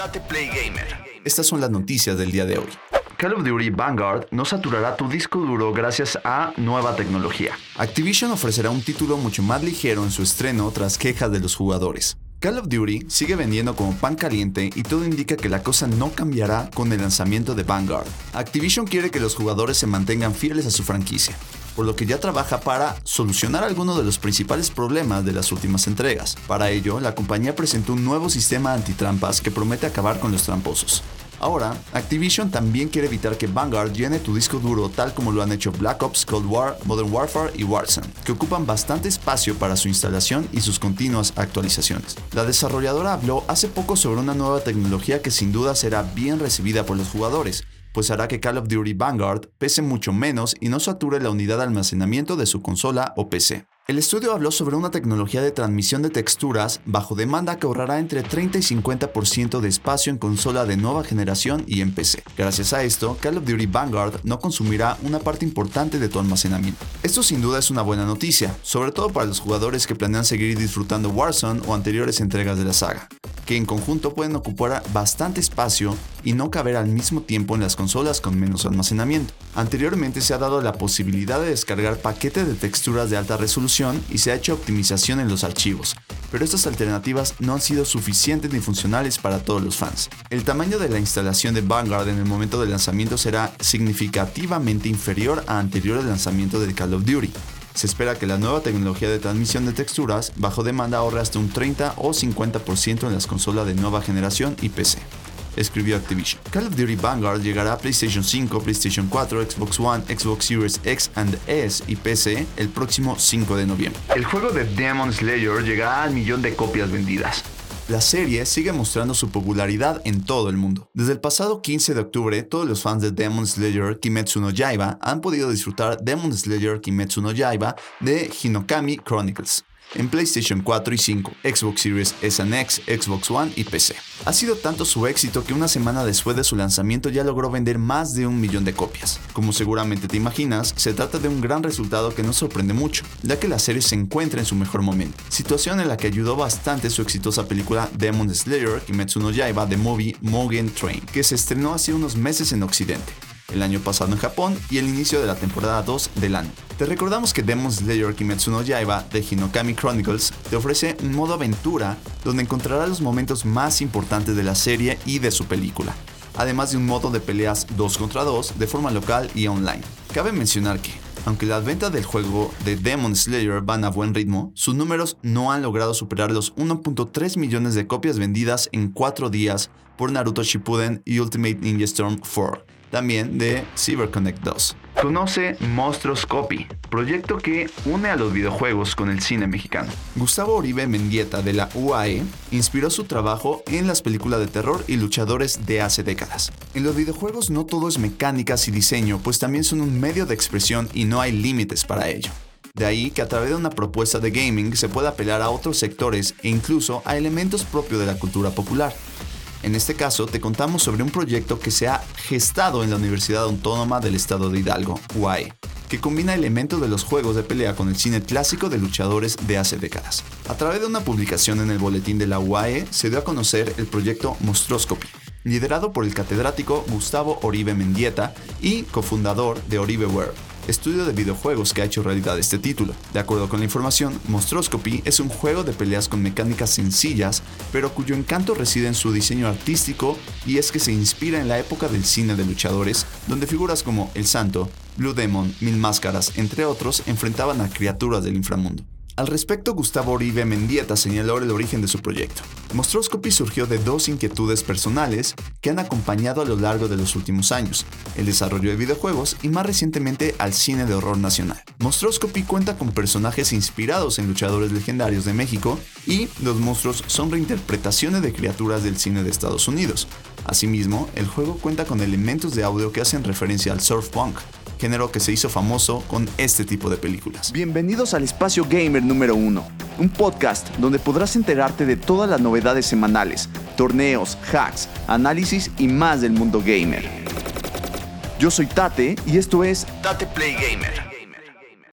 Date Play Gamer. Estas son las noticias del día de hoy. Call of Duty Vanguard no saturará tu disco duro gracias a nueva tecnología. Activision ofrecerá un título mucho más ligero en su estreno tras quejas de los jugadores. Call of Duty sigue vendiendo como pan caliente y todo indica que la cosa no cambiará con el lanzamiento de Vanguard. Activision quiere que los jugadores se mantengan fieles a su franquicia, por lo que ya trabaja para solucionar algunos de los principales problemas de las últimas entregas. Para ello, la compañía presentó un nuevo sistema antitrampas que promete acabar con los tramposos. Ahora, Activision también quiere evitar que Vanguard llene tu disco duro tal como lo han hecho Black Ops, Cold War, Modern Warfare y Warzone, que ocupan bastante espacio para su instalación y sus continuas actualizaciones. La desarrolladora habló hace poco sobre una nueva tecnología que sin duda será bien recibida por los jugadores, pues hará que Call of Duty Vanguard pese mucho menos y no sature la unidad de almacenamiento de su consola o PC. El estudio habló sobre una tecnología de transmisión de texturas bajo demanda que ahorrará entre 30 y 50% de espacio en consola de nueva generación y en PC. Gracias a esto, Call of Duty Vanguard no consumirá una parte importante de tu almacenamiento. Esto sin duda es una buena noticia, sobre todo para los jugadores que planean seguir disfrutando Warzone o anteriores entregas de la saga que en conjunto pueden ocupar bastante espacio y no caber al mismo tiempo en las consolas con menos almacenamiento. Anteriormente se ha dado la posibilidad de descargar paquetes de texturas de alta resolución y se ha hecho optimización en los archivos, pero estas alternativas no han sido suficientes ni funcionales para todos los fans. El tamaño de la instalación de Vanguard en el momento del lanzamiento será significativamente inferior a anteriores lanzamientos de Call of Duty, se espera que la nueva tecnología de transmisión de texturas bajo demanda ahorre hasta un 30 o 50% en las consolas de nueva generación y PC escribió Activision. Call of Duty Vanguard llegará a PlayStation 5, PlayStation 4, Xbox One, Xbox Series X and S y PC el próximo 5 de noviembre. El juego de Demon Slayer llegará al millón de copias vendidas la serie sigue mostrando su popularidad en todo el mundo. Desde el pasado 15 de octubre, todos los fans de Demon Slayer Kimetsu no Yaiba han podido disfrutar Demon Slayer Kimetsu no Yaiba de Hinokami Chronicles, en PlayStation 4 y 5, Xbox Series S X, Xbox One y PC. Ha sido tanto su éxito que una semana después de su lanzamiento ya logró vender más de un millón de copias. Como seguramente te imaginas, se trata de un gran resultado que nos sorprende mucho, ya que la serie se encuentra en su mejor momento, situación en la que ayudó bastante su exitosa película Demon Slayer Kimetsu no Yaiba The Movie Mugen Train, que se estrenó hace unos meses en Occidente el año pasado en Japón y el inicio de la temporada 2 del año. Te recordamos que Demon Slayer Kimetsu no Yaiba de Hinokami Chronicles te ofrece un modo aventura donde encontrarás los momentos más importantes de la serie y de su película, además de un modo de peleas 2 contra 2 de forma local y online. Cabe mencionar que, aunque las ventas del juego de Demon Slayer van a buen ritmo, sus números no han logrado superar los 1.3 millones de copias vendidas en 4 días por Naruto Shippuden y Ultimate Ninja Storm 4 también de CyberConnect 2. Conoce Monstruos Copy, proyecto que une a los videojuegos con el cine mexicano. Gustavo Oribe Mendieta de la UAE inspiró su trabajo en las películas de terror y luchadores de hace décadas. En los videojuegos no todo es mecánicas y diseño, pues también son un medio de expresión y no hay límites para ello. De ahí que a través de una propuesta de gaming se pueda apelar a otros sectores e incluso a elementos propios de la cultura popular. En este caso, te contamos sobre un proyecto que se ha gestado en la Universidad Autónoma del Estado de Hidalgo, UAE, que combina elementos de los juegos de pelea con el cine clásico de luchadores de hace décadas. A través de una publicación en el boletín de la UAE, se dio a conocer el proyecto Monstroscopy, liderado por el catedrático Gustavo Oribe Mendieta y cofundador de Oribe World estudio de videojuegos que ha hecho realidad este título. De acuerdo con la información, Monstroscopy es un juego de peleas con mecánicas sencillas, pero cuyo encanto reside en su diseño artístico y es que se inspira en la época del cine de luchadores, donde figuras como El Santo, Blue Demon, Mil Máscaras, entre otros, enfrentaban a criaturas del inframundo. Al respecto, Gustavo Oribe Mendieta señaló el origen de su proyecto. Monstroscopy surgió de dos inquietudes personales que han acompañado a lo largo de los últimos años, el desarrollo de videojuegos y más recientemente al cine de horror nacional. Monstroscopy cuenta con personajes inspirados en luchadores legendarios de México y los monstruos son reinterpretaciones de criaturas del cine de Estados Unidos. Asimismo, el juego cuenta con elementos de audio que hacen referencia al surf punk, género que se hizo famoso con este tipo de películas. Bienvenidos al Espacio Gamer número 1, un podcast donde podrás enterarte de todas las novedades semanales, torneos, hacks, análisis y más del mundo gamer. Yo soy Tate y esto es Tate Play Gamer